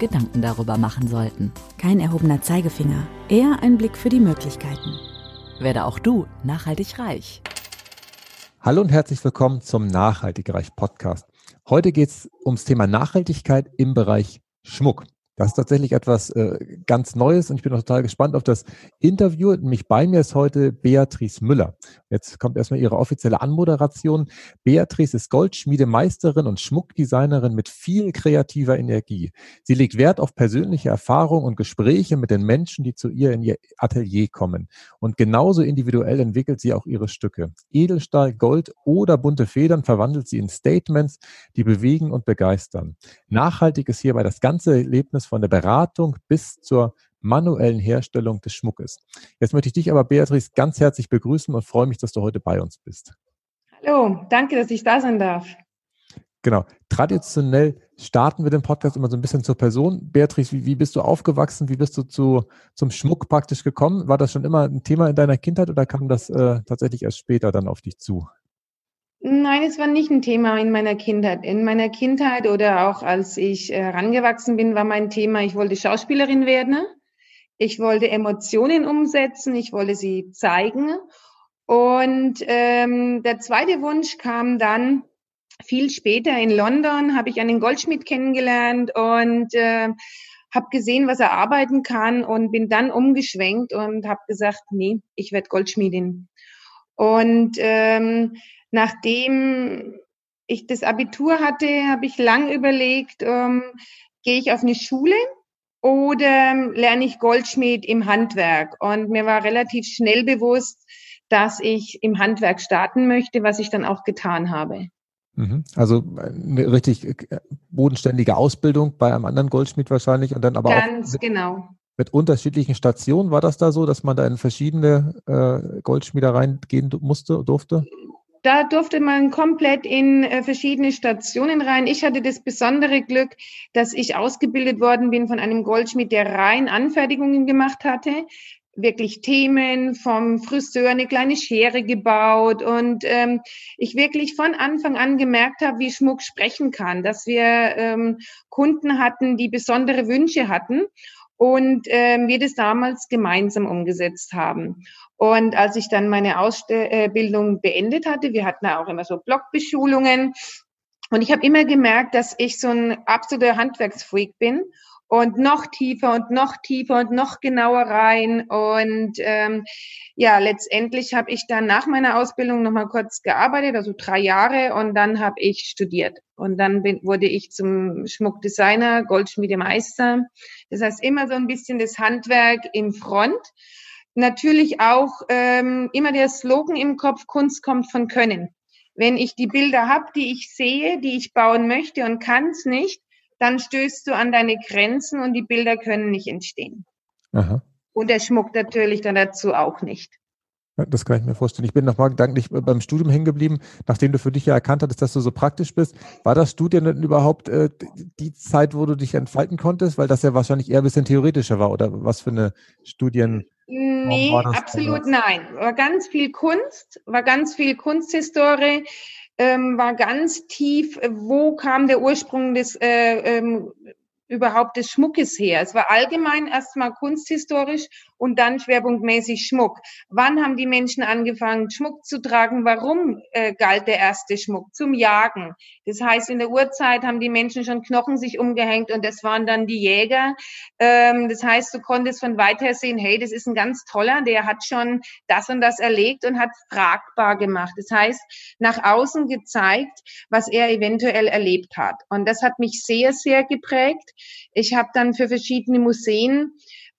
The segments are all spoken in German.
Gedanken darüber machen sollten. Kein erhobener Zeigefinger, eher ein Blick für die Möglichkeiten. Werde auch du nachhaltig reich. Hallo und herzlich willkommen zum Nachhaltig Reich Podcast. Heute geht es ums Thema Nachhaltigkeit im Bereich Schmuck. Das ist tatsächlich etwas äh, ganz Neues und ich bin auch total gespannt auf das Interview. Nämlich bei mir ist heute Beatrice Müller. Jetzt kommt erstmal ihre offizielle Anmoderation. Beatrice ist Goldschmiedemeisterin und Schmuckdesignerin mit viel kreativer Energie. Sie legt Wert auf persönliche Erfahrung und Gespräche mit den Menschen, die zu ihr in ihr Atelier kommen. Und genauso individuell entwickelt sie auch ihre Stücke. Edelstahl, Gold oder bunte Federn verwandelt sie in Statements, die bewegen und begeistern. Nachhaltig ist hierbei das ganze Erlebnis von der Beratung bis zur manuellen Herstellung des Schmuckes. Jetzt möchte ich dich aber, Beatrice, ganz herzlich begrüßen und freue mich, dass du heute bei uns bist. Hallo, danke, dass ich da sein darf. Genau. Traditionell starten wir den Podcast immer so ein bisschen zur Person. Beatrice, wie, wie bist du aufgewachsen? Wie bist du zu, zum Schmuck praktisch gekommen? War das schon immer ein Thema in deiner Kindheit oder kam das äh, tatsächlich erst später dann auf dich zu? Nein, es war nicht ein Thema in meiner Kindheit. In meiner Kindheit oder auch als ich herangewachsen bin, war mein Thema, ich wollte Schauspielerin werden. Ich wollte Emotionen umsetzen, ich wollte sie zeigen. Und ähm, der zweite Wunsch kam dann viel später in London, habe ich einen Goldschmied kennengelernt und äh, habe gesehen, was er arbeiten kann und bin dann umgeschwenkt und habe gesagt, nee, ich werde Goldschmiedin. Und ähm, Nachdem ich das Abitur hatte, habe ich lang überlegt, ähm, gehe ich auf eine Schule oder lerne ich Goldschmied im Handwerk? Und mir war relativ schnell bewusst, dass ich im Handwerk starten möchte, was ich dann auch getan habe. Mhm. Also eine richtig äh, bodenständige Ausbildung bei einem anderen Goldschmied wahrscheinlich und dann aber Ganz auch mit, genau. Mit unterschiedlichen Stationen. War das da so, dass man da in verschiedene äh, Goldschmiedereien gehen musste, durfte? da durfte man komplett in äh, verschiedene Stationen rein. Ich hatte das besondere Glück, dass ich ausgebildet worden bin von einem Goldschmied, der rein Anfertigungen gemacht hatte. Wirklich Themen vom Friseur, eine kleine Schere gebaut und ähm, ich wirklich von Anfang an gemerkt habe, wie Schmuck sprechen kann, dass wir ähm, Kunden hatten, die besondere Wünsche hatten und ähm, wir das damals gemeinsam umgesetzt haben. Und als ich dann meine Ausbildung beendet hatte, wir hatten auch immer so Blockbeschulungen, und ich habe immer gemerkt, dass ich so ein absoluter Handwerksfreak bin und noch tiefer und noch tiefer und noch genauer rein. Und ähm, ja, letztendlich habe ich dann nach meiner Ausbildung nochmal kurz gearbeitet, also drei Jahre, und dann habe ich studiert. Und dann bin, wurde ich zum Schmuckdesigner, Goldschmiedemeister. Das heißt immer so ein bisschen das Handwerk im Front. Natürlich auch ähm, immer der Slogan im Kopf, Kunst kommt von Können. Wenn ich die Bilder habe, die ich sehe, die ich bauen möchte und kann es nicht, dann stößt du an deine Grenzen und die Bilder können nicht entstehen. Aha. Und der Schmuck natürlich dann dazu auch nicht. Das kann ich mir vorstellen. Ich bin nochmal gedanklich beim Studium hängen geblieben, nachdem du für dich ja erkannt hattest, dass du so praktisch bist. War das Studium denn überhaupt äh, die Zeit, wo du dich entfalten konntest? Weil das ja wahrscheinlich eher ein bisschen theoretischer war. Oder was für eine Studien? Nee, absolut nein. War ganz viel Kunst, war ganz viel Kunsthistorie, ähm, war ganz tief, wo kam der Ursprung des äh, ähm, überhaupt des Schmuckes her. Es war allgemein erstmal kunsthistorisch und dann schwerpunktmäßig Schmuck. Wann haben die Menschen angefangen, Schmuck zu tragen? Warum äh, galt der erste Schmuck? Zum Jagen. Das heißt, in der Urzeit haben die Menschen schon Knochen sich umgehängt und das waren dann die Jäger. Ähm, das heißt, du konntest von weiter sehen, hey, das ist ein ganz toller, der hat schon das und das erlegt und hat fragbar gemacht. Das heißt, nach außen gezeigt, was er eventuell erlebt hat. Und das hat mich sehr, sehr geprägt. Ich habe dann für verschiedene Museen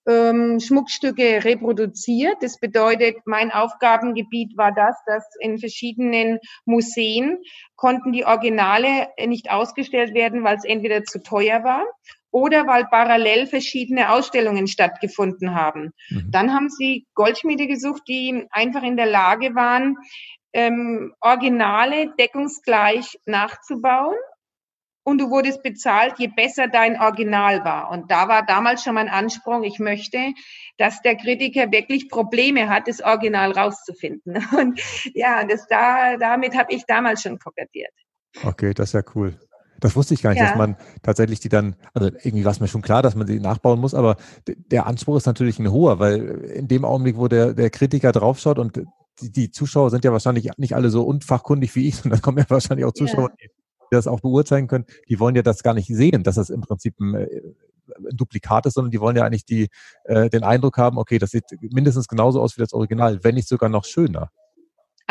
ähm, Schmuckstücke reproduziert. Das bedeutet, mein Aufgabengebiet war das, dass in verschiedenen Museen konnten die Originale nicht ausgestellt werden, weil es entweder zu teuer war oder weil parallel verschiedene Ausstellungen stattgefunden haben. Mhm. Dann haben sie Goldschmiede gesucht, die einfach in der Lage waren, ähm, Originale deckungsgleich nachzubauen und du wurdest bezahlt, je besser dein Original war. Und da war damals schon mein Anspruch, ich möchte, dass der Kritiker wirklich Probleme hat, das Original rauszufinden. Und ja, das da, damit habe ich damals schon kokettiert. Okay, das ist ja cool. Das wusste ich gar nicht, ja. dass man tatsächlich die dann, also irgendwie war es mir schon klar, dass man sie nachbauen muss, aber der Anspruch ist natürlich ein hoher, weil in dem Augenblick, wo der, der Kritiker draufschaut und die, die Zuschauer sind ja wahrscheinlich nicht alle so unfachkundig wie ich, sondern kommen ja wahrscheinlich auch Zuschauer, ja. die das auch beurteilen können, die wollen ja das gar nicht sehen, dass das im Prinzip ein, äh, ein Duplikat ist, sondern die wollen ja eigentlich die, äh, den Eindruck haben, okay, das sieht mindestens genauso aus wie das Original, wenn nicht sogar noch schöner.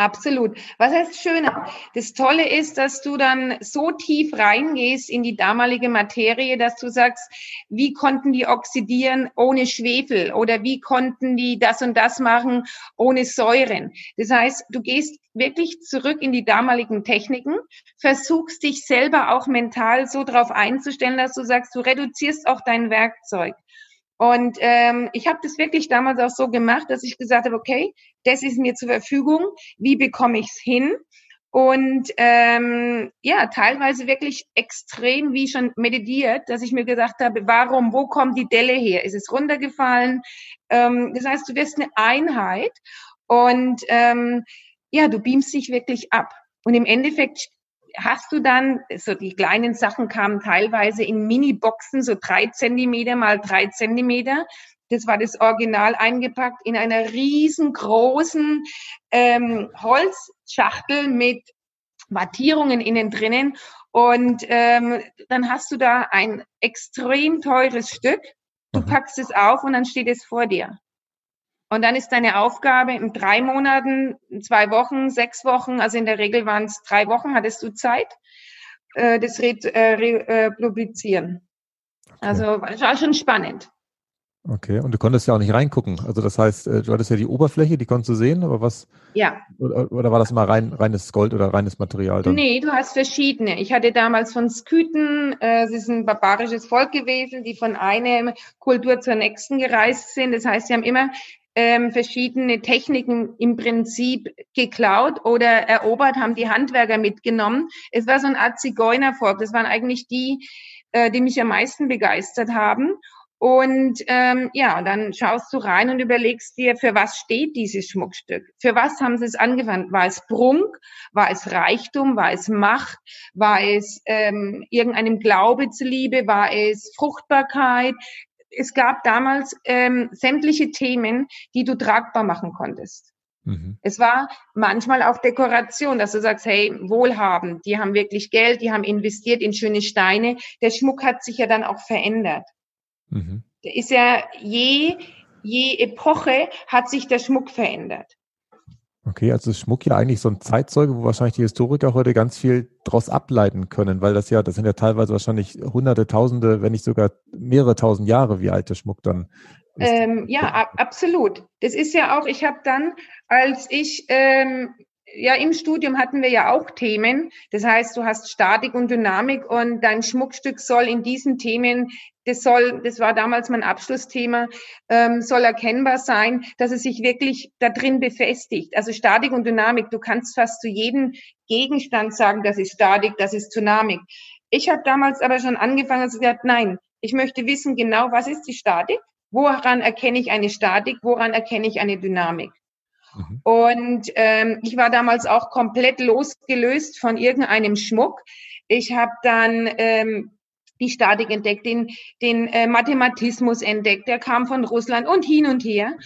Absolut. Was heißt schöner? Das Tolle ist, dass du dann so tief reingehst in die damalige Materie, dass du sagst, wie konnten die oxidieren ohne Schwefel oder wie konnten die das und das machen ohne Säuren. Das heißt, du gehst wirklich zurück in die damaligen Techniken, versuchst dich selber auch mental so darauf einzustellen, dass du sagst, du reduzierst auch dein Werkzeug. Und ähm, ich habe das wirklich damals auch so gemacht, dass ich gesagt habe, okay, das ist mir zur Verfügung, wie bekomme ich es hin? Und ähm, ja, teilweise wirklich extrem, wie schon meditiert, dass ich mir gesagt habe, warum, wo kommt die Delle her? Ist es runtergefallen? Ähm, das heißt, du wirst eine Einheit und ähm, ja, du beamst dich wirklich ab. Und im Endeffekt hast du dann, so die kleinen Sachen kamen teilweise in Mini-Boxen, so drei Zentimeter mal drei Zentimeter. Das war das Original eingepackt in einer riesengroßen ähm, Holzschachtel mit Wattierungen innen drinnen. Und ähm, dann hast du da ein extrem teures Stück. Du mhm. packst es auf und dann steht es vor dir. Und dann ist deine Aufgabe in drei Monaten, zwei Wochen, sechs Wochen, also in der Regel waren es drei Wochen, hattest du Zeit, äh, das re, äh, äh, publizieren. Okay. Also war schon spannend. Okay, und du konntest ja auch nicht reingucken. Also das heißt, du hattest ja die Oberfläche, die konntest du sehen, aber was? Ja. Oder, oder war das mal rein, reines Gold oder reines Material? Dann? Nee, du hast verschiedene. Ich hatte damals von Skythen, äh, es ist ein barbarisches Volk gewesen, die von einer Kultur zur nächsten gereist sind. Das heißt, sie haben immer ähm, verschiedene Techniken im Prinzip geklaut oder erobert, haben die Handwerker mitgenommen. Es war so eine Art Zigeunervolk. Das waren eigentlich die, äh, die mich am meisten begeistert haben. Und ähm, ja, dann schaust du rein und überlegst dir, für was steht dieses Schmuckstück? Für was haben sie es angewandt? War es Prunk? War es Reichtum? War es Macht? War es ähm, irgendeinem Glaube zuliebe? War es Fruchtbarkeit? Es gab damals ähm, sämtliche Themen, die du tragbar machen konntest. Mhm. Es war manchmal auch Dekoration, dass du sagst, hey, wohlhabend, die haben wirklich Geld, die haben investiert in schöne Steine. Der Schmuck hat sich ja dann auch verändert. Mhm. Der ist ja je, je Epoche hat sich der Schmuck verändert. Okay, also Schmuck ja eigentlich so ein Zeitzeuge, wo wahrscheinlich die Historiker heute ganz viel daraus ableiten können, weil das ja, das sind ja teilweise wahrscheinlich hunderte, tausende, wenn nicht sogar mehrere tausend Jahre, wie alt der Schmuck dann. Ähm, ja, ab, absolut. Das ist ja auch, ich habe dann, als ich ähm, ja, im Studium hatten wir ja auch Themen. Das heißt, du hast Statik und Dynamik und dein Schmuckstück soll in diesen Themen, das soll, das war damals mein Abschlussthema, ähm, soll erkennbar sein, dass es sich wirklich da drin befestigt. Also Statik und Dynamik, du kannst fast zu jedem Gegenstand sagen, das ist Statik, das ist Dynamik. Ich habe damals aber schon angefangen und gesagt, nein, ich möchte wissen genau, was ist die Statik? Woran erkenne ich eine Statik? Woran erkenne ich eine Dynamik? Mhm. Und ähm, ich war damals auch komplett losgelöst von irgendeinem Schmuck. Ich habe dann ähm, die Statik entdeckt, den, den äh, Mathematismus entdeckt, der kam von Russland und hin und her.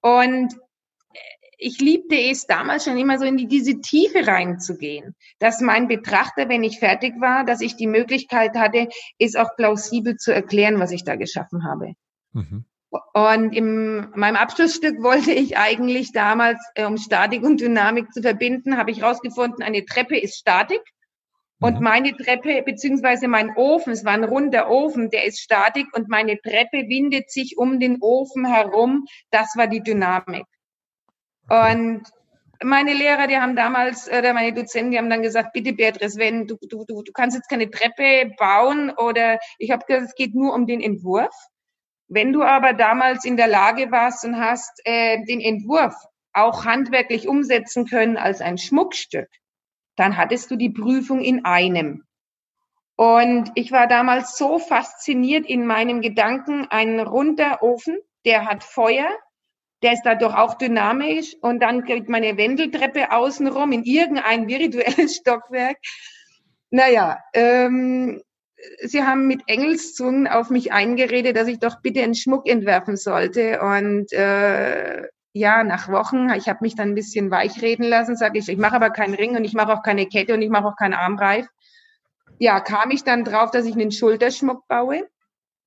Und äh, ich liebte es damals schon immer so in die, diese Tiefe reinzugehen, dass mein Betrachter, wenn ich fertig war, dass ich die Möglichkeit hatte, es auch plausibel zu erklären, was ich da geschaffen habe. Mhm. Und in meinem Abschlussstück wollte ich eigentlich damals, äh, um Statik und Dynamik zu verbinden, habe ich herausgefunden, eine Treppe ist Statik. Und mhm. meine Treppe, beziehungsweise mein Ofen, es war ein runder Ofen, der ist Statik und meine Treppe windet sich um den Ofen herum. Das war die Dynamik. Und meine Lehrer, die haben damals, oder meine Dozenten, die haben dann gesagt, bitte Beatrice, wenn du, du, du, du kannst jetzt keine Treppe bauen oder ich habe gesagt, es geht nur um den Entwurf. Wenn du aber damals in der Lage warst und hast äh, den Entwurf auch handwerklich umsetzen können als ein Schmuckstück, dann hattest du die Prüfung in einem. Und ich war damals so fasziniert in meinem Gedanken, ein runder Ofen, der hat Feuer, der ist dadurch auch dynamisch und dann kriegt meine Wendeltreppe außenrum in irgendein virtuelles Stockwerk. Naja, ähm, sie haben mit Engelszungen auf mich eingeredet, dass ich doch bitte einen Schmuck entwerfen sollte. Und äh, ja, nach Wochen, ich habe mich dann ein bisschen weichreden lassen, sage ich, ich mache aber keinen Ring und ich mache auch keine Kette und ich mache auch keinen Armreif. Ja, kam ich dann drauf, dass ich einen Schulterschmuck baue.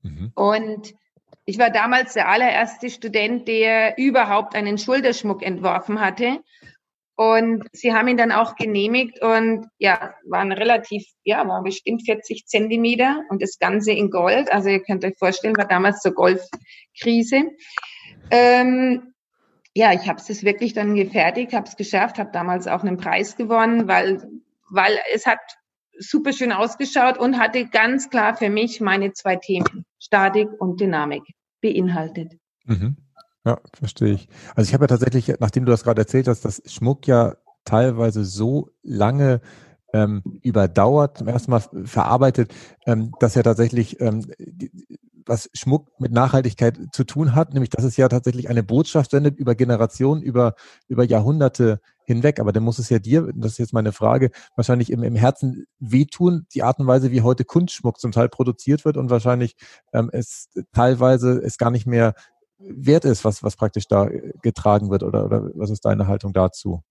Mhm. Und ich war damals der allererste Student, der überhaupt einen Schulterschmuck entworfen hatte. Und sie haben ihn dann auch genehmigt und ja, waren relativ, ja, war bestimmt 40 Zentimeter und das Ganze in Gold. Also ihr könnt euch vorstellen, war damals zur Golfkrise. Ähm, ja, ich habe es wirklich dann gefertigt, habe es geschafft, habe damals auch einen Preis gewonnen, weil, weil es hat super schön ausgeschaut und hatte ganz klar für mich meine zwei Themen, Statik und Dynamik, beinhaltet. Mhm. Ja, verstehe ich. Also ich habe ja tatsächlich, nachdem du das gerade erzählt hast, dass Schmuck ja teilweise so lange ähm, überdauert, zum ersten Mal verarbeitet, ähm, dass ja tatsächlich ähm, die, was Schmuck mit Nachhaltigkeit zu tun hat, nämlich dass es ja tatsächlich eine Botschaft sendet über Generationen, über, über Jahrhunderte hinweg. Aber dann muss es ja dir, das ist jetzt meine Frage, wahrscheinlich im, im Herzen wehtun, die Art und Weise, wie heute Kunstschmuck zum Teil produziert wird und wahrscheinlich ähm, es teilweise es gar nicht mehr wert ist, was, was praktisch da getragen wird oder, oder was ist deine Haltung dazu?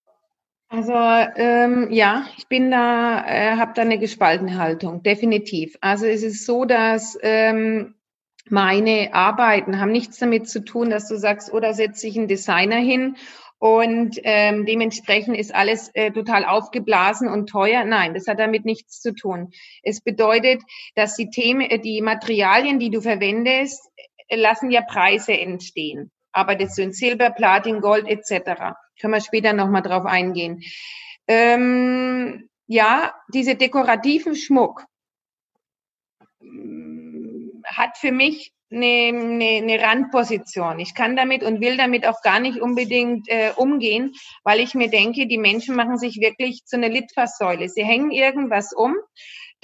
Also ähm, ja, ich bin da, äh, habe da eine gespaltene Haltung, definitiv. Also es ist so, dass ähm, meine Arbeiten haben nichts damit zu tun, dass du sagst, oder oh, setze ich einen Designer hin und ähm, dementsprechend ist alles äh, total aufgeblasen und teuer. Nein, das hat damit nichts zu tun. Es bedeutet, dass die Themen, äh, die Materialien, die du verwendest, äh, lassen ja Preise entstehen. Arbeitest du in Silber, Platin, Gold etc. Können wir später nochmal drauf eingehen. Ähm, ja, diese dekorativen Schmuck hat für mich eine, eine, eine Randposition. Ich kann damit und will damit auch gar nicht unbedingt äh, umgehen, weil ich mir denke, die Menschen machen sich wirklich zu einer Litfaßsäule. Sie hängen irgendwas um,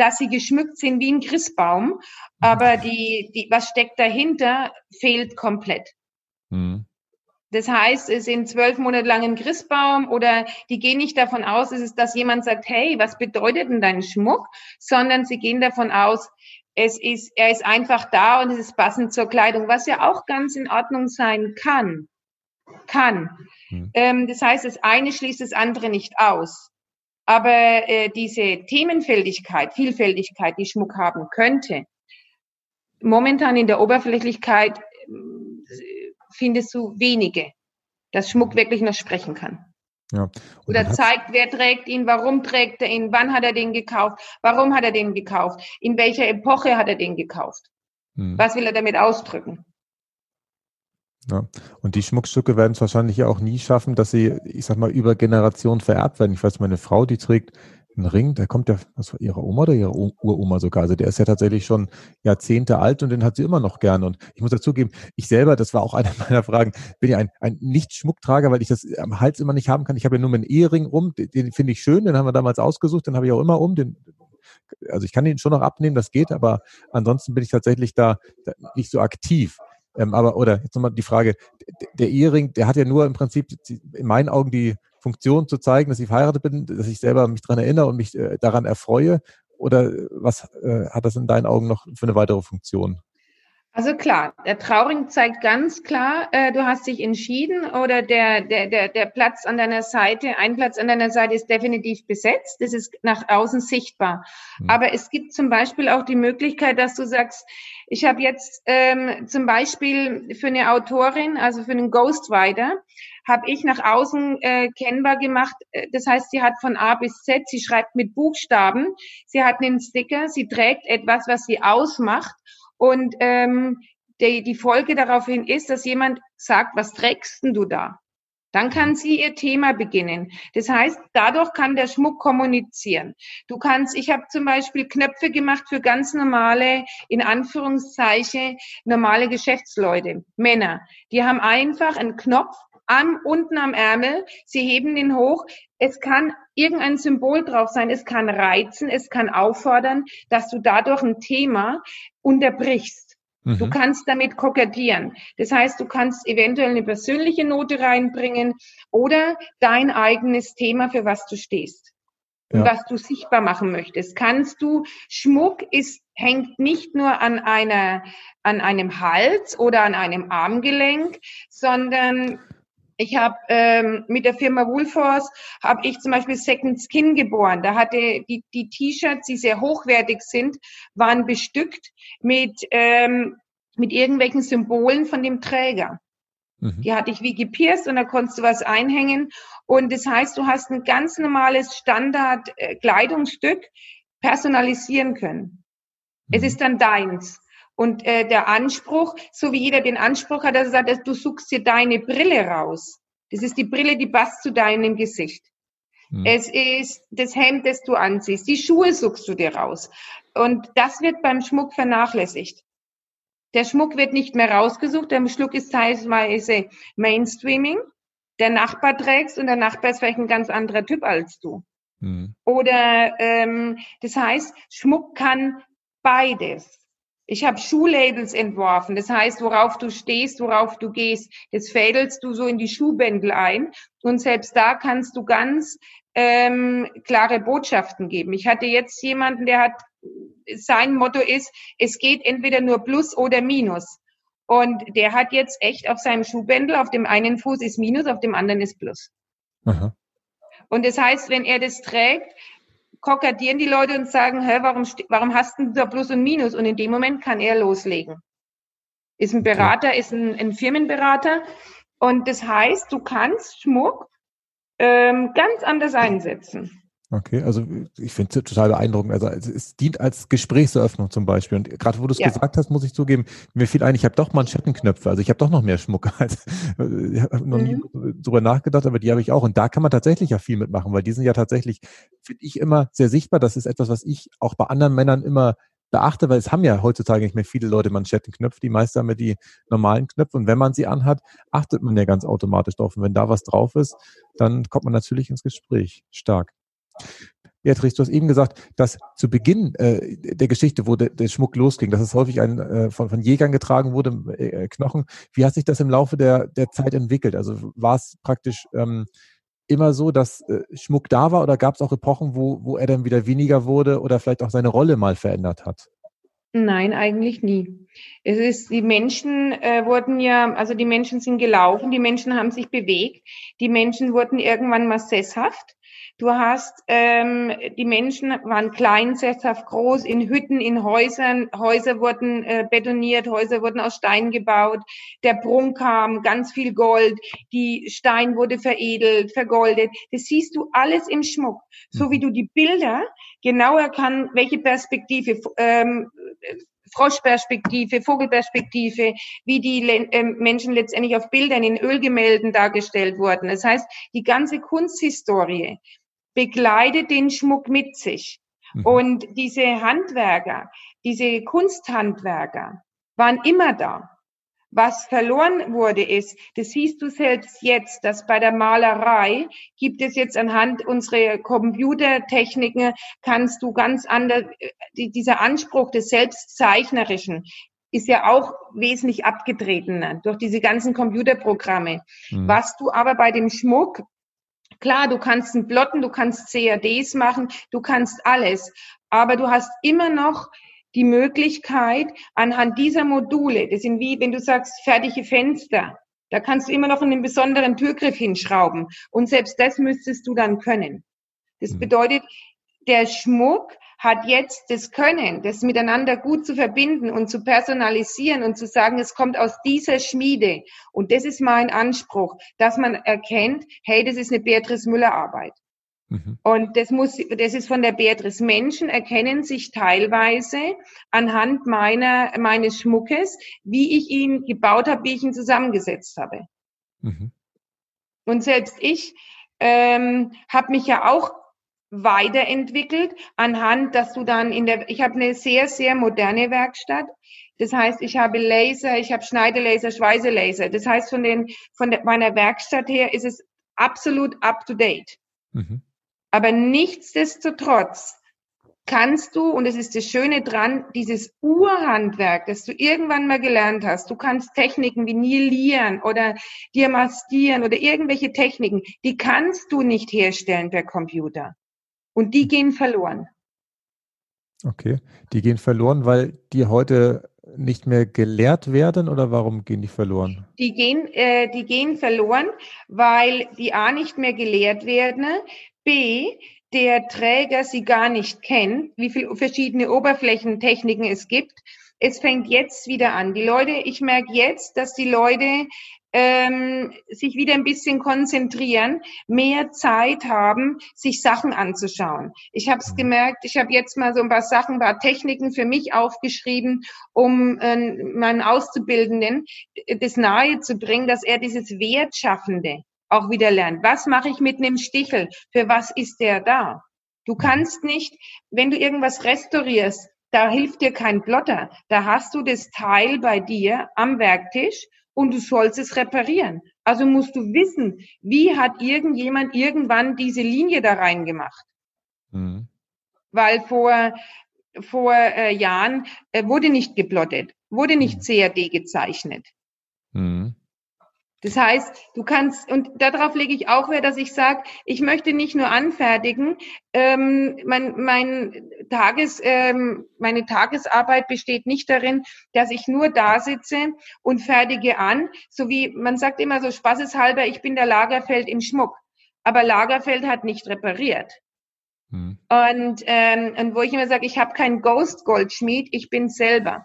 dass sie geschmückt sind wie ein Christbaum, aber die, die, was steckt dahinter, fehlt komplett. Mhm. Das heißt, es sind zwölf Monate lang ein Christbaum oder die gehen nicht davon aus, dass jemand sagt, hey, was bedeutet denn dein Schmuck? Sondern sie gehen davon aus, es ist, er ist einfach da und es ist passend zur Kleidung, was ja auch ganz in Ordnung sein kann. Kann. Hm. Ähm, das heißt, das eine schließt das andere nicht aus. Aber äh, diese Themenfältigkeit, Vielfältigkeit, die Schmuck haben könnte, momentan in der Oberflächlichkeit äh, findest du wenige, dass Schmuck wirklich noch sprechen kann. Ja. Oder zeigt, wer trägt ihn, warum trägt er ihn, wann hat er den gekauft, warum hat er den gekauft, in welcher Epoche hat er den gekauft. Hm. Was will er damit ausdrücken? Ja. Und die Schmuckstücke werden es wahrscheinlich auch nie schaffen, dass sie, ich sag mal, über Generationen vererbt werden. Ich weiß, meine Frau, die trägt ein Ring, der kommt ja aus ihrer Oma oder ihrer Uroma sogar. Also der ist ja tatsächlich schon Jahrzehnte alt und den hat sie immer noch gern. Und ich muss dazugeben, ich selber, das war auch eine meiner Fragen, bin ja ein, ein Nicht-Schmucktrager, weil ich das am Hals immer nicht haben kann. Ich habe ja nur meinen Ehering um, den, den finde ich schön, den haben wir damals ausgesucht, den habe ich auch immer um. Den, also ich kann den schon noch abnehmen, das geht, aber ansonsten bin ich tatsächlich da, da nicht so aktiv. Ähm, aber, oder jetzt nochmal die Frage, der Ehering, der hat ja nur im Prinzip in meinen Augen die Funktion zu zeigen, dass ich verheiratet bin, dass ich selber mich daran erinnere und mich äh, daran erfreue? Oder was äh, hat das in deinen Augen noch für eine weitere Funktion? Also klar, der Trauring zeigt ganz klar, äh, du hast dich entschieden oder der, der, der, der Platz an deiner Seite, ein Platz an deiner Seite ist definitiv besetzt. Das ist nach außen sichtbar. Mhm. Aber es gibt zum Beispiel auch die Möglichkeit, dass du sagst, ich habe jetzt ähm, zum Beispiel für eine Autorin, also für einen Ghostwriter, habe ich nach außen äh, kennbar gemacht. Äh, das heißt, sie hat von A bis Z, sie schreibt mit Buchstaben, sie hat einen Sticker, sie trägt etwas, was sie ausmacht. Und ähm, die, die Folge daraufhin ist, dass jemand sagt, was trägst denn du da? Dann kann sie ihr Thema beginnen. Das heißt, dadurch kann der Schmuck kommunizieren. Du kannst, ich habe zum Beispiel Knöpfe gemacht für ganz normale, in Anführungszeichen, normale Geschäftsleute, Männer. Die haben einfach einen Knopf am, unten am Ärmel. Sie heben den hoch. Es kann irgendein Symbol drauf sein. Es kann reizen. Es kann auffordern, dass du dadurch ein Thema unterbrichst. Du mhm. kannst damit kokettieren. Das heißt, du kannst eventuell eine persönliche Note reinbringen oder dein eigenes Thema, für was du stehst und was du sichtbar machen möchtest. Kannst du, Schmuck ist, hängt nicht nur an einer, an einem Hals oder an einem Armgelenk, sondern ich habe ähm, mit der Firma Woolforce habe ich zum Beispiel Second Skin geboren. Da hatte die die T-Shirts, die sehr hochwertig sind, waren bestückt mit ähm, mit irgendwelchen Symbolen von dem Träger. Mhm. Die hatte ich wie gepierst und da konntest du was einhängen. Und das heißt, du hast ein ganz normales Standard-Kleidungsstück äh, personalisieren können. Mhm. Es ist dann deins. Und äh, der Anspruch, so wie jeder den Anspruch hat, dass er sagt, du suchst dir deine Brille raus. Das ist die Brille, die passt zu deinem Gesicht. Hm. Es ist das Hemd, das du anziehst. Die Schuhe suchst du dir raus. Und das wird beim Schmuck vernachlässigt. Der Schmuck wird nicht mehr rausgesucht. Der Schmuck ist teilweise Mainstreaming. Der Nachbar trägst und der Nachbar ist vielleicht ein ganz anderer Typ als du. Hm. Oder ähm, das heißt, Schmuck kann beides. Ich habe Schuhlabels entworfen. Das heißt, worauf du stehst, worauf du gehst, das fädelst du so in die Schuhbändel ein. Und selbst da kannst du ganz ähm, klare Botschaften geben. Ich hatte jetzt jemanden, der hat, sein Motto ist, es geht entweder nur Plus oder Minus. Und der hat jetzt echt auf seinem Schuhbändel, auf dem einen Fuß ist Minus, auf dem anderen ist Plus. Aha. Und das heißt, wenn er das trägt, kokettieren die Leute und sagen, hä, warum, warum hast du da Plus und Minus? Und in dem Moment kann er loslegen. Ist ein Berater, ist ein, ein Firmenberater. Und das heißt, du kannst Schmuck ähm, ganz anders einsetzen. Okay, also ich finde es total beeindruckend. Also es dient als Gesprächseröffnung zum Beispiel. Und gerade wo du es ja. gesagt hast, muss ich zugeben, mir fiel ein, ich habe doch Manschettenknöpfe. Also ich habe doch noch mehr Schmuck als ich habe noch nie mhm. drüber nachgedacht, aber die habe ich auch. Und da kann man tatsächlich ja viel mitmachen, weil die sind ja tatsächlich, finde ich, immer sehr sichtbar. Das ist etwas, was ich auch bei anderen Männern immer beachte, weil es haben ja heutzutage nicht mehr viele Leute Manschettenknöpfe. Die meisten haben ja die normalen Knöpfe. Und wenn man sie anhat, achtet man ja ganz automatisch drauf. Und wenn da was drauf ist, dann kommt man natürlich ins Gespräch. Stark. Beatrice, du hast eben gesagt, dass zu Beginn äh, der Geschichte, wo der, der Schmuck losging, dass es häufig ein, äh, von, von Jägern getragen wurde, äh, Knochen. Wie hat sich das im Laufe der, der Zeit entwickelt? Also war es praktisch ähm, immer so, dass äh, Schmuck da war oder gab es auch Epochen, wo, wo er dann wieder weniger wurde oder vielleicht auch seine Rolle mal verändert hat? Nein, eigentlich nie. Es ist, die Menschen äh, wurden ja, also die Menschen sind gelaufen, die Menschen haben sich bewegt, die Menschen wurden irgendwann mal sesshaft Du hast, ähm, die Menschen waren klein, sesshaft groß, in Hütten, in Häusern. Häuser wurden äh, betoniert, Häuser wurden aus Stein gebaut. Der Prunk kam, ganz viel Gold. Die Stein wurde veredelt, vergoldet. Das siehst du alles im Schmuck. So wie mhm. du die Bilder genau erkannt, welche Perspektive, ähm, Froschperspektive, Vogelperspektive, wie die äh, Menschen letztendlich auf Bildern in Ölgemälden dargestellt wurden. Das heißt, die ganze Kunsthistorie begleitet den Schmuck mit sich. Mhm. Und diese Handwerker, diese Kunsthandwerker waren immer da. Was verloren wurde ist, das siehst du selbst jetzt, dass bei der Malerei gibt es jetzt anhand unserer Computertechniken, kannst du ganz anders, dieser Anspruch des Selbstzeichnerischen ist ja auch wesentlich abgetretener durch diese ganzen Computerprogramme. Mhm. Was du aber bei dem Schmuck Klar, du kannst einen Plotten, du kannst CADs machen, du kannst alles, aber du hast immer noch die Möglichkeit, anhand dieser Module, das sind wie, wenn du sagst, fertige Fenster, da kannst du immer noch einen besonderen Türgriff hinschrauben. Und selbst das müsstest du dann können. Das mhm. bedeutet, der Schmuck hat jetzt das Können, das miteinander gut zu verbinden und zu personalisieren und zu sagen, es kommt aus dieser Schmiede. Und das ist mein Anspruch, dass man erkennt, hey, das ist eine Beatrice Müller Arbeit. Mhm. Und das muss, das ist von der Beatrice. Menschen erkennen sich teilweise anhand meiner, meines Schmuckes, wie ich ihn gebaut habe, wie ich ihn zusammengesetzt habe. Mhm. Und selbst ich ähm, habe mich ja auch weiterentwickelt anhand, dass du dann in der, ich habe eine sehr, sehr moderne Werkstatt. Das heißt, ich habe Laser, ich habe Schneidelaser, Schweißelaser. Das heißt, von den, von der, meiner Werkstatt her ist es absolut up to date. Mhm. Aber nichtsdestotrotz kannst du, und es ist das Schöne dran, dieses Urhandwerk, das du irgendwann mal gelernt hast, du kannst Techniken wie Nilieren oder Diamastieren oder irgendwelche Techniken, die kannst du nicht herstellen per Computer. Und die gehen verloren. Okay, die gehen verloren, weil die heute nicht mehr gelehrt werden oder warum gehen die verloren? Die gehen, äh, die gehen verloren, weil die A nicht mehr gelehrt werden, B der Träger sie gar nicht kennt, wie viele verschiedene Oberflächentechniken es gibt. Es fängt jetzt wieder an. Die Leute, ich merke jetzt, dass die Leute ähm, sich wieder ein bisschen konzentrieren, mehr Zeit haben, sich Sachen anzuschauen. Ich habe es gemerkt, ich habe jetzt mal so ein paar Sachen, ein paar Techniken für mich aufgeschrieben, um äh, meinen Auszubildenden das nahe zu bringen, dass er dieses Wertschaffende auch wieder lernt. Was mache ich mit einem Stichel? Für was ist der da? Du kannst nicht, wenn du irgendwas restaurierst, da hilft dir kein Plotter. Da hast du das Teil bei dir am Werktisch und du sollst es reparieren. Also musst du wissen, wie hat irgendjemand irgendwann diese Linie da reingemacht? Mhm. Weil vor, vor äh, Jahren äh, wurde nicht geplottet, wurde nicht mhm. CAD gezeichnet. Mhm. Das heißt, du kannst, und darauf lege ich auch Wert, dass ich sage, ich möchte nicht nur anfertigen, ähm, mein, mein Tages, ähm, meine Tagesarbeit besteht nicht darin, dass ich nur da sitze und fertige an, so wie man sagt immer so spaßeshalber, ich bin der Lagerfeld im Schmuck. Aber Lagerfeld hat nicht repariert. Hm. Und, ähm, und wo ich immer sage, ich habe kein Ghost Goldschmied, ich bin selber.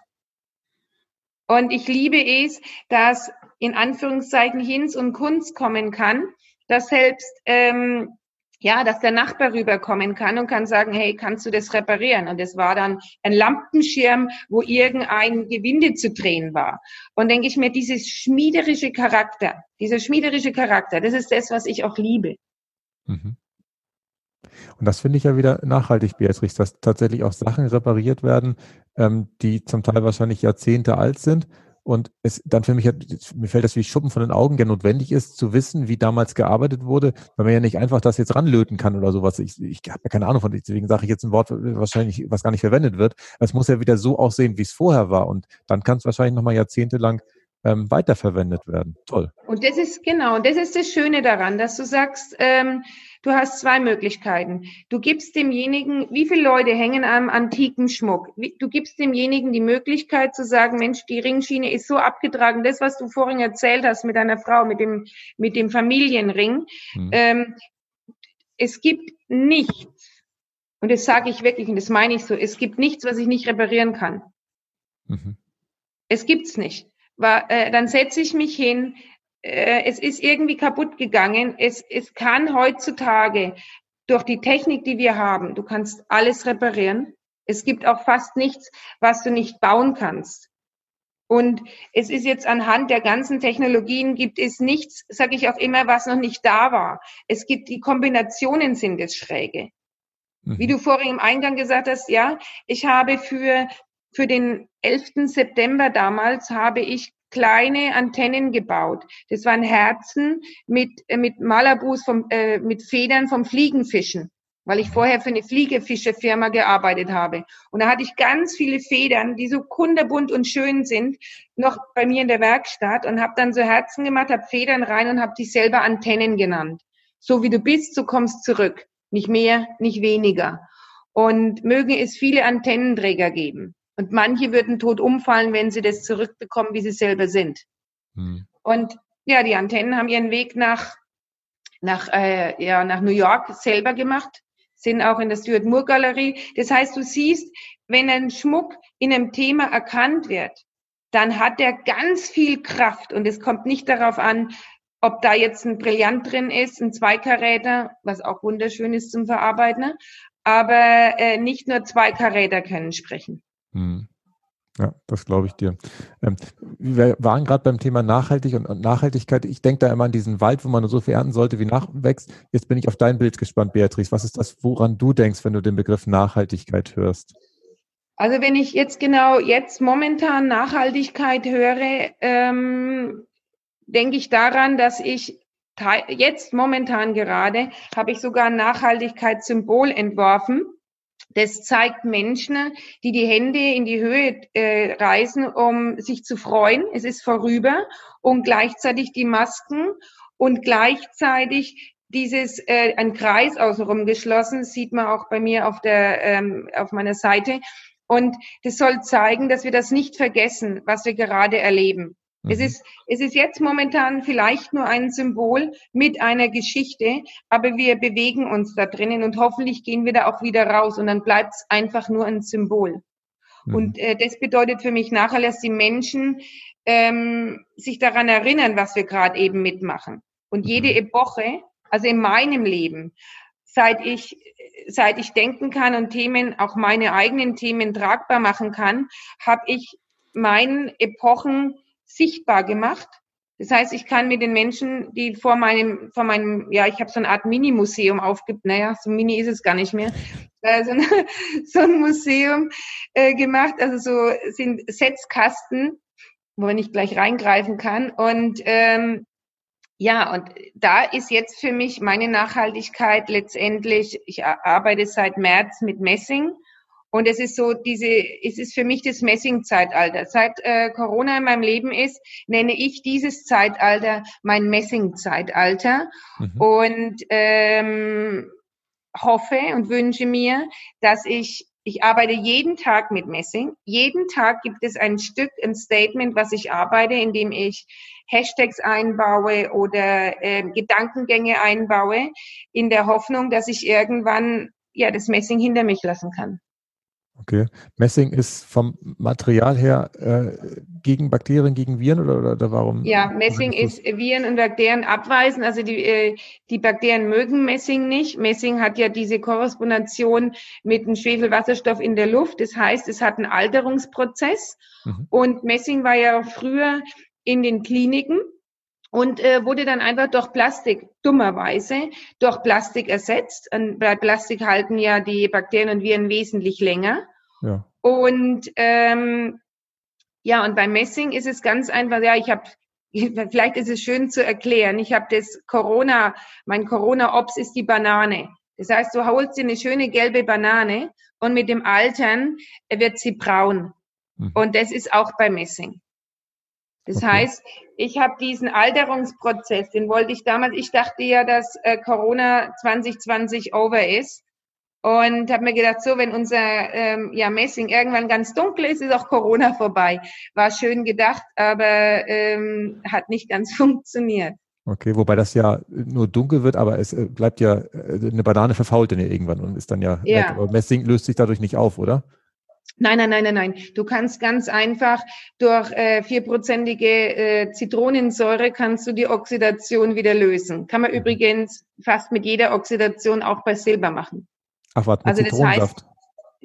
Und ich liebe es, dass in Anführungszeichen Hinz und Kunst kommen kann, dass selbst ähm, ja, dass der Nachbar rüberkommen kann und kann sagen, hey, kannst du das reparieren? Und es war dann ein Lampenschirm, wo irgendein Gewinde zu drehen war. Und denke ich mir, dieses schmiederische Charakter, dieser schmiederische Charakter, das ist das, was ich auch liebe. Mhm. Und das finde ich ja wieder nachhaltig, Beatrice, dass tatsächlich auch Sachen repariert werden, ähm, die zum Teil wahrscheinlich Jahrzehnte alt sind und es dann für mich, mir fällt das wie Schuppen von den Augen, der notwendig ist, zu wissen, wie damals gearbeitet wurde, weil man ja nicht einfach das jetzt ranlöten kann oder sowas. Ich, ich habe ja keine Ahnung von, deswegen sage ich jetzt ein Wort wahrscheinlich, was gar nicht verwendet wird. Es muss ja wieder so aussehen, wie es vorher war. Und dann kann es wahrscheinlich nochmal jahrzehntelang ähm, weiterverwendet werden. Toll. Und das ist genau, das ist das Schöne daran, dass du sagst, ähm, du hast zwei Möglichkeiten. Du gibst demjenigen, wie viele Leute hängen am antiken Schmuck? Du gibst demjenigen die Möglichkeit zu sagen, Mensch, die Ringschiene ist so abgetragen. Das, was du vorhin erzählt hast mit deiner Frau, mit dem, mit dem Familienring. Mhm. Ähm, es gibt nichts, und das sage ich wirklich, und das meine ich so, es gibt nichts, was ich nicht reparieren kann. Mhm. Es gibt's nicht war, äh, dann setze ich mich hin, äh, es ist irgendwie kaputt gegangen. Es, es kann heutzutage durch die Technik, die wir haben, du kannst alles reparieren. Es gibt auch fast nichts, was du nicht bauen kannst. Und es ist jetzt anhand der ganzen Technologien gibt es nichts, sage ich auch immer, was noch nicht da war. Es gibt die Kombinationen sind das Schräge. Mhm. Wie du vorhin im Eingang gesagt hast, ja, ich habe für für den 11. September damals habe ich kleine Antennen gebaut. Das waren Herzen mit, äh, mit Malabus, vom, äh, mit Federn vom Fliegenfischen, weil ich vorher für eine Fliegefischefirma gearbeitet habe. Und da hatte ich ganz viele Federn, die so kunderbunt und schön sind, noch bei mir in der Werkstatt und habe dann so Herzen gemacht, habe Federn rein und habe die selber Antennen genannt. So wie du bist, so kommst zurück. Nicht mehr, nicht weniger. Und mögen es viele Antennenträger geben. Und manche würden tot umfallen, wenn sie das zurückbekommen, wie sie selber sind. Hm. Und ja, die Antennen haben ihren Weg nach, nach, äh, ja, nach New York selber gemacht, sind auch in der Stuart Moore Galerie. Das heißt, du siehst, wenn ein Schmuck in einem Thema erkannt wird, dann hat er ganz viel Kraft und es kommt nicht darauf an, ob da jetzt ein Brillant drin ist, ein Zweikaräter, was auch wunderschön ist zum Verarbeiten, aber äh, nicht nur Zweikaräter können sprechen. Hm. Ja, das glaube ich dir. Ähm, wir waren gerade beim Thema Nachhaltig und, Nachhaltigkeit. Ich denke da immer an diesen Wald, wo man nur so viel ernten sollte, wie nachwächst. Jetzt bin ich auf dein Bild gespannt, Beatrice. Was ist das, woran du denkst, wenn du den Begriff Nachhaltigkeit hörst? Also wenn ich jetzt genau jetzt momentan Nachhaltigkeit höre, ähm, denke ich daran, dass ich jetzt momentan gerade habe ich sogar ein Nachhaltigkeitssymbol entworfen das zeigt Menschen, die die Hände in die Höhe äh, reißen, um sich zu freuen. Es ist vorüber und gleichzeitig die Masken und gleichzeitig dieses äh, ein Kreis außenrum geschlossen, sieht man auch bei mir auf der ähm, auf meiner Seite. Und das soll zeigen, dass wir das nicht vergessen, was wir gerade erleben. Mhm. Es, ist, es ist jetzt momentan vielleicht nur ein Symbol mit einer Geschichte, aber wir bewegen uns da drinnen und hoffentlich gehen wir da auch wieder raus und dann bleibt es einfach nur ein Symbol. Mhm. Und äh, das bedeutet für mich nachher, dass die Menschen ähm, sich daran erinnern, was wir gerade eben mitmachen. Und mhm. jede Epoche, also in meinem Leben, seit ich seit ich denken kann und Themen, auch meine eigenen Themen tragbar machen kann, habe ich meinen Epochen sichtbar gemacht. Das heißt, ich kann mit den Menschen, die vor meinem, vor meinem, ja, ich habe so eine Art Mini-Museum aufgibt, naja, so mini ist es gar nicht mehr, äh, so, ein, Museum äh, gemacht, also so sind Setzkasten, wo man nicht gleich reingreifen kann. Und ähm, ja, und da ist jetzt für mich meine Nachhaltigkeit letztendlich, ich arbeite seit März mit Messing und es ist so diese, es ist für mich das Messing-Zeitalter. Seit äh, Corona in meinem Leben ist, nenne ich dieses Zeitalter mein Messing-Zeitalter mhm. und ähm, hoffe und wünsche mir, dass ich ich arbeite jeden Tag mit Messing. Jeden Tag gibt es ein Stück, ein Statement, was ich arbeite, indem ich Hashtags einbaue oder äh, Gedankengänge einbaue, in der Hoffnung, dass ich irgendwann ja das Messing hinter mich lassen kann. Okay. Messing ist vom Material her äh, gegen Bakterien, gegen Viren oder, oder, oder warum? Ja, Messing ist Viren und Bakterien abweisen. Also die, äh, die Bakterien mögen Messing nicht. Messing hat ja diese Korrespondation mit dem Schwefelwasserstoff in der Luft. Das heißt, es hat einen Alterungsprozess. Mhm. Und Messing war ja früher in den Kliniken und äh, wurde dann einfach durch Plastik, dummerweise, durch Plastik ersetzt. Und bei Plastik halten ja die Bakterien und Viren wesentlich länger. Ja. Und ähm, ja, und beim Messing ist es ganz einfach, ja, ich habe, vielleicht ist es schön zu erklären, ich habe das Corona, mein Corona-Ops ist die Banane. Das heißt, du holst dir eine schöne gelbe Banane und mit dem Altern wird sie braun. Mhm. Und das ist auch bei Messing. Das okay. heißt, ich habe diesen Alterungsprozess, den wollte ich damals, ich dachte ja, dass äh, Corona 2020 over ist und habe mir gedacht, so, wenn unser ähm, ja, Messing irgendwann ganz dunkel ist, ist auch Corona vorbei. War schön gedacht, aber ähm, hat nicht ganz funktioniert. Okay, wobei das ja nur dunkel wird, aber es äh, bleibt ja, äh, eine Banane verfault dann ja irgendwann und ist dann ja, ja. Aber Messing löst sich dadurch nicht auf, oder? Nein, nein, nein, nein, nein. Du kannst ganz einfach durch äh, vierprozentige äh, Zitronensäure kannst du die Oxidation wieder lösen. Kann man mhm. übrigens fast mit jeder Oxidation auch bei Silber machen. Ach, warte, also das heißt,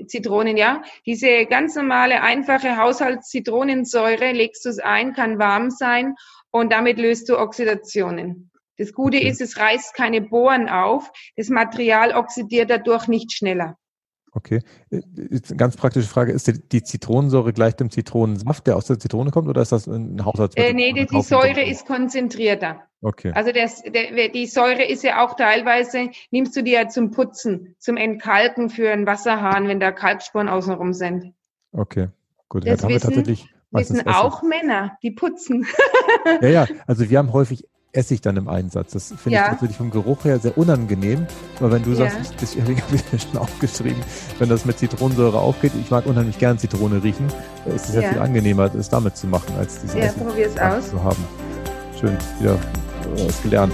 Zitronen, ja. Diese ganz normale, einfache Haushaltszitronensäure legst du es ein, kann warm sein und damit löst du Oxidationen. Das Gute okay. ist, es reißt keine Bohren auf. Das Material oxidiert dadurch nicht schneller. Okay. Eine ganz praktische Frage. Ist die, Zitronensäure gleich dem Zitronensaft, der aus der Zitrone kommt, oder ist das ein Haushaltsmittel? Äh, nee, die, die Säure ist konzentrierter. Okay. Also das, der, die Säure ist ja auch teilweise, nimmst du die ja zum Putzen, zum Entkalken für einen Wasserhahn, wenn da Kalkspuren außenrum sind. Okay, gut. Das ja, wissen, wissen auch Männer, die putzen. ja, ja, also wir haben häufig Essig dann im Einsatz. Das finde ja. ich natürlich vom Geruch her sehr unangenehm. Aber wenn du ja. sagst, das habe ich schon aufgeschrieben, wenn das mit Zitronensäure aufgeht, ich mag unheimlich gern Zitrone riechen, ist es ja. viel angenehmer, das damit zu machen, als diese ja, Essig probier's aus. zu haben. Schön, wieder was gelernt.